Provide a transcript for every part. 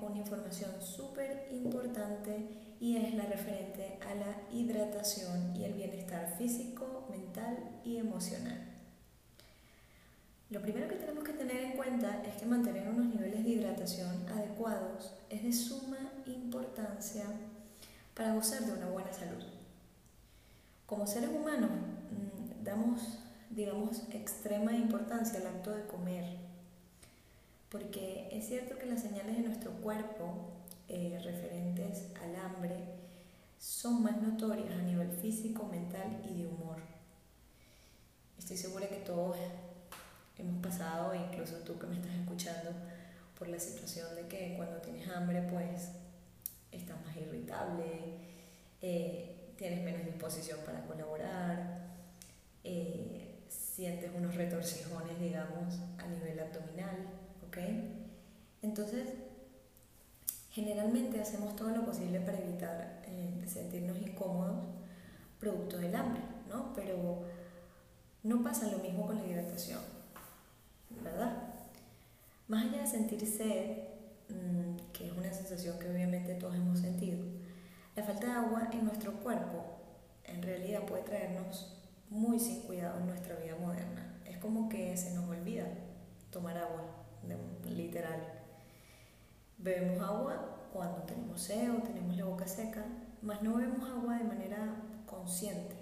con información súper importante y es la referente a la hidratación y el bienestar físico, mental y emocional. Lo primero que tenemos que tener en cuenta es que mantener unos niveles de hidratación adecuados es de suma importancia para gozar de una buena salud. Como seres humanos mm, damos, digamos, extrema importancia al acto de comer, porque es cierto que las señales de nuestro cuerpo eh, referentes al hambre son más notorias a nivel físico, mental y de humor. Estoy segura que todos hemos pasado, incluso tú que me estás escuchando, por la situación de que cuando tienes hambre pues estás más irritable, eh, tienes menos disposición para colaborar, eh, sientes unos retorcijones, digamos, a nivel abdominal, Entonces, Generalmente hacemos todo lo posible para evitar eh, sentirnos incómodos producto del hambre, ¿no? Pero no pasa lo mismo con la hidratación, ¿verdad? Más allá de sentir sed, mm, que es una sensación que obviamente todos hemos sentido, la falta de agua en nuestro cuerpo en realidad puede traernos muy sin cuidado en nuestra vida moderna. Es como que se nos olvida tomar agua, literal. Bebemos agua cuando tenemos sed o tenemos la boca seca, más no bebemos agua de manera consciente.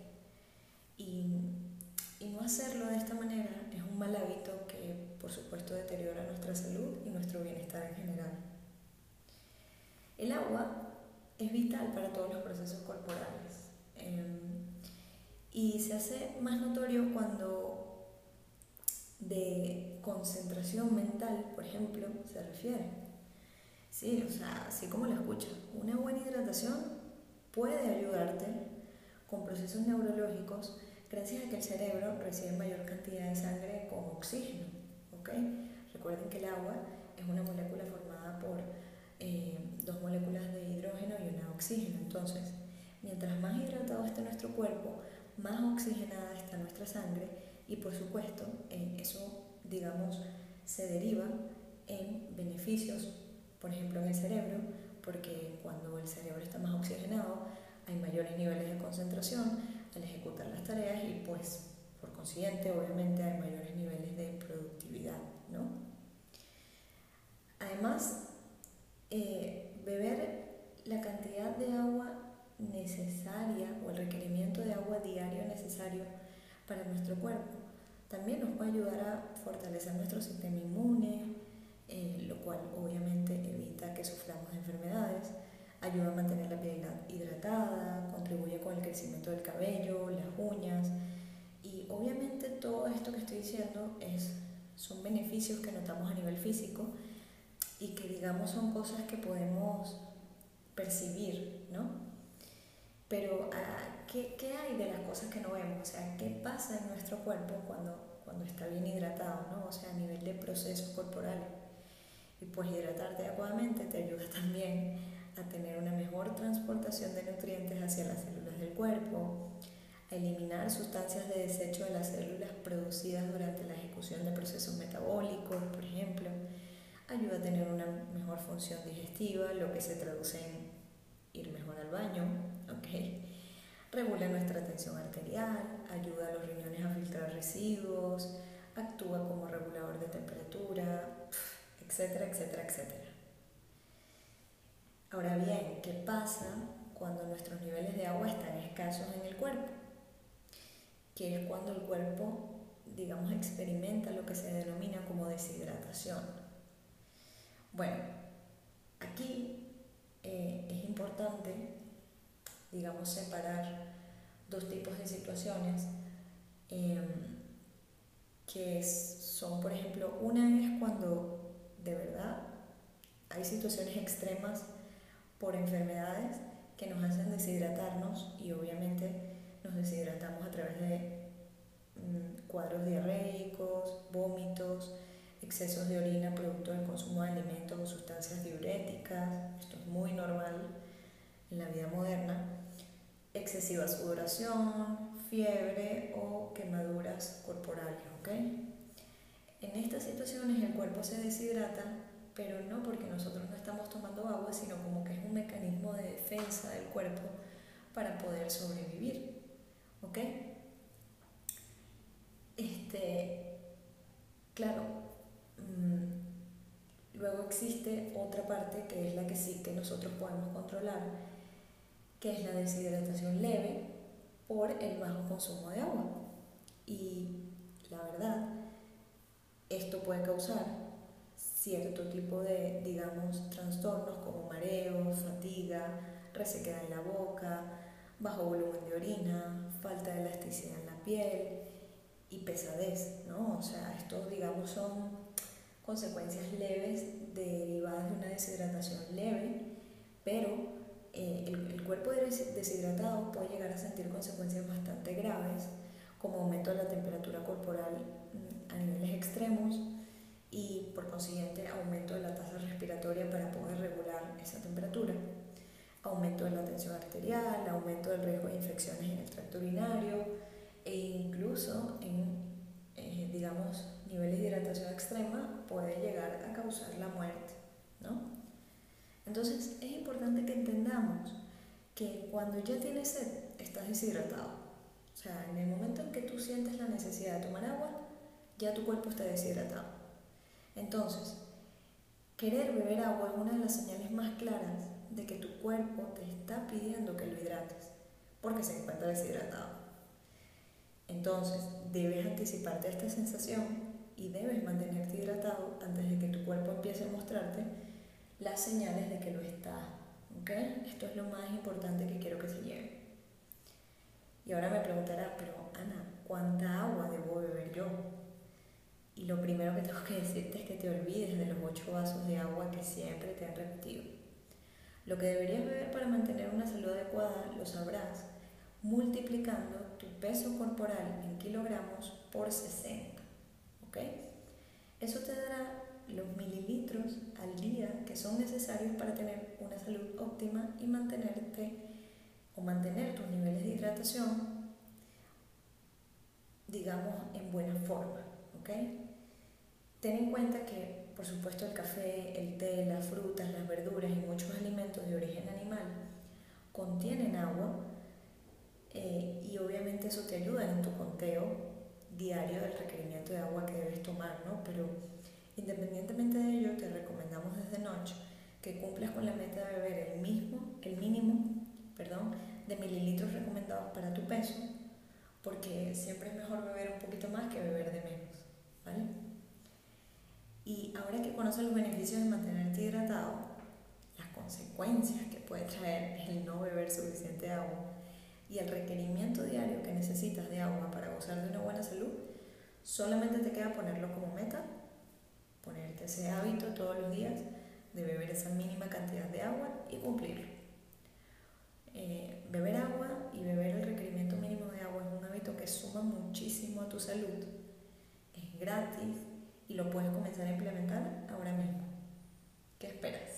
Y, y no hacerlo de esta manera es un mal hábito que, por supuesto, deteriora nuestra salud y nuestro bienestar en general. El agua es vital para todos los procesos corporales em, y se hace más notorio cuando de concentración mental, por ejemplo, se refiere. Sí, o sea, así como lo escuchas, una buena hidratación puede ayudarte con procesos neurológicos gracias a que el cerebro recibe mayor cantidad de sangre con oxígeno. ¿ok? Recuerden que el agua es una molécula formada por eh, dos moléculas de hidrógeno y una de oxígeno. Entonces, mientras más hidratado esté nuestro cuerpo, más oxigenada está nuestra sangre y por supuesto eh, eso, digamos, se deriva en beneficios por ejemplo, en el cerebro, porque cuando el cerebro está más oxigenado hay mayores niveles de concentración al ejecutar las tareas y pues por consiguiente obviamente hay mayores niveles de productividad, ¿no? Además, eh, beber la cantidad de agua necesaria o el requerimiento de agua diario necesario para nuestro cuerpo también nos puede ayudar a fortalecer nuestro sistema inmune, eh, lo cual obviamente evita que suframos de enfermedades, ayuda a mantener la piel hidratada, contribuye con el crecimiento del cabello, las uñas y obviamente todo esto que estoy diciendo es, son beneficios que notamos a nivel físico y que digamos son cosas que podemos percibir, ¿no? Pero ah, ¿qué, ¿qué, hay de las cosas que no vemos? O sea, ¿qué pasa en nuestro cuerpo cuando, cuando está bien hidratado, ¿no? O sea, a nivel de procesos corporales. Y pues hidratarte adecuadamente te ayuda también a tener una mejor transportación de nutrientes hacia las células del cuerpo, a eliminar sustancias de desecho de las células producidas durante la ejecución de procesos metabólicos, por ejemplo, ayuda a tener una mejor función digestiva, lo que se traduce en ir mejor al baño, ¿ok? Regula nuestra tensión arterial, ayuda a los riñones a filtrar residuos, actúa como regulador de temperatura, etcétera, etcétera, etcétera. Ahora bien, ¿qué pasa cuando nuestros niveles de agua están escasos en el cuerpo? Que es cuando el cuerpo, digamos, experimenta lo que se denomina como deshidratación. Bueno, aquí eh, es importante, digamos, separar dos tipos de situaciones em, que son, por ejemplo, una es cuando de verdad. Hay situaciones extremas por enfermedades que nos hacen deshidratarnos y obviamente nos deshidratamos a través de mm, cuadros diarreicos, vómitos, excesos de orina producto del consumo de alimentos o sustancias diuréticas, esto es muy normal en la vida moderna, excesiva sudoración, fiebre o quemaduras corporales, ¿ok? En estas situaciones el cuerpo se deshidrata pero no porque nosotros no estamos tomando agua, sino como que es un mecanismo de defensa del cuerpo para poder sobrevivir. ¿Ok? Este, claro, mm, luego existe otra parte que es la que sí que nosotros podemos controlar, que es la deshidratación leve por el bajo consumo de agua. Y la verdad, esto puede causar cierto tipo de, digamos, trastornos como mareos, fatiga, resequedad en la boca, bajo volumen de orina, falta de elasticidad en la piel y pesadez, ¿no? O sea, estos, digamos, son consecuencias leves derivadas de una deshidratación leve, pero cuerpo deshidratado puede llegar a sentir consecuencias bastante graves, como aumento de la temperatura corporal mm, a niveles extremos y por consiguiente aumento de la tasa respiratoria para poder regular esa temperatura aumento de la tensión arterial, aumento del riesgo de infecciones en el tracto urinario e incluso en, eh, digamos, niveles de hidratación extrema puede llegar a causar la muerte, ¿no? Entonces es importante que entendamos que cuando ya tienes sed, estás deshidratado. O sea, en el momento en que tú sientes la necesidad de tomar agua, ya tu cuerpo está deshidratado. Entonces, querer beber agua es una de las señales más claras de que tu cuerpo te está pidiendo que lo hidrates porque se encuentra deshidratado. Entonces, debes anticiparte a esta sensación y debes mantenerte hidratado antes de que tu cuerpo empiece a mostrarte las señales de que lo está. ¿Okay? Esto es lo más importante que quiero que se lleve. Y ahora me preguntarás, pero Ana, ¿cuánta agua debo beber yo? Y lo primero que tengo que decirte es que te olvides de los ocho vasos de agua que siempre te han repetido. Lo que deberías beber para mantener una salud adecuada lo sabrás multiplicando tu peso corporal en kilogramos por 60. ¿Ok? Eso te dará los mililitros al día que son necesarios para tener una salud óptima y mantenerte o mantener tus niveles de hidratación, digamos, en buena forma. ¿Ok? Ten en cuenta que por supuesto el café, el té, las frutas, las verduras y muchos alimentos de origen animal contienen agua eh, y obviamente eso te ayuda en tu conteo diario del requerimiento de agua que debes tomar, ¿no? Pero independientemente de ello, te recomendamos desde noche que cumplas con la meta de beber el mismo, el mínimo, perdón, de mililitros recomendados para tu peso, porque siempre es mejor beber un poquito más que beber de menos, ¿vale? Y ahora que conoces los beneficios de mantenerte hidratado, las consecuencias que puede traer el no beber suficiente agua y el requerimiento diario que necesitas de agua para gozar de una buena salud, solamente te queda ponerlo como meta, ponerte ese hábito todos los días de beber esa mínima cantidad de agua y cumplirlo. Eh, beber agua y beber el requerimiento mínimo de agua es un hábito que suma muchísimo a tu salud, es gratis, y lo puedes comenzar a implementar ahora mismo. ¿Qué esperas?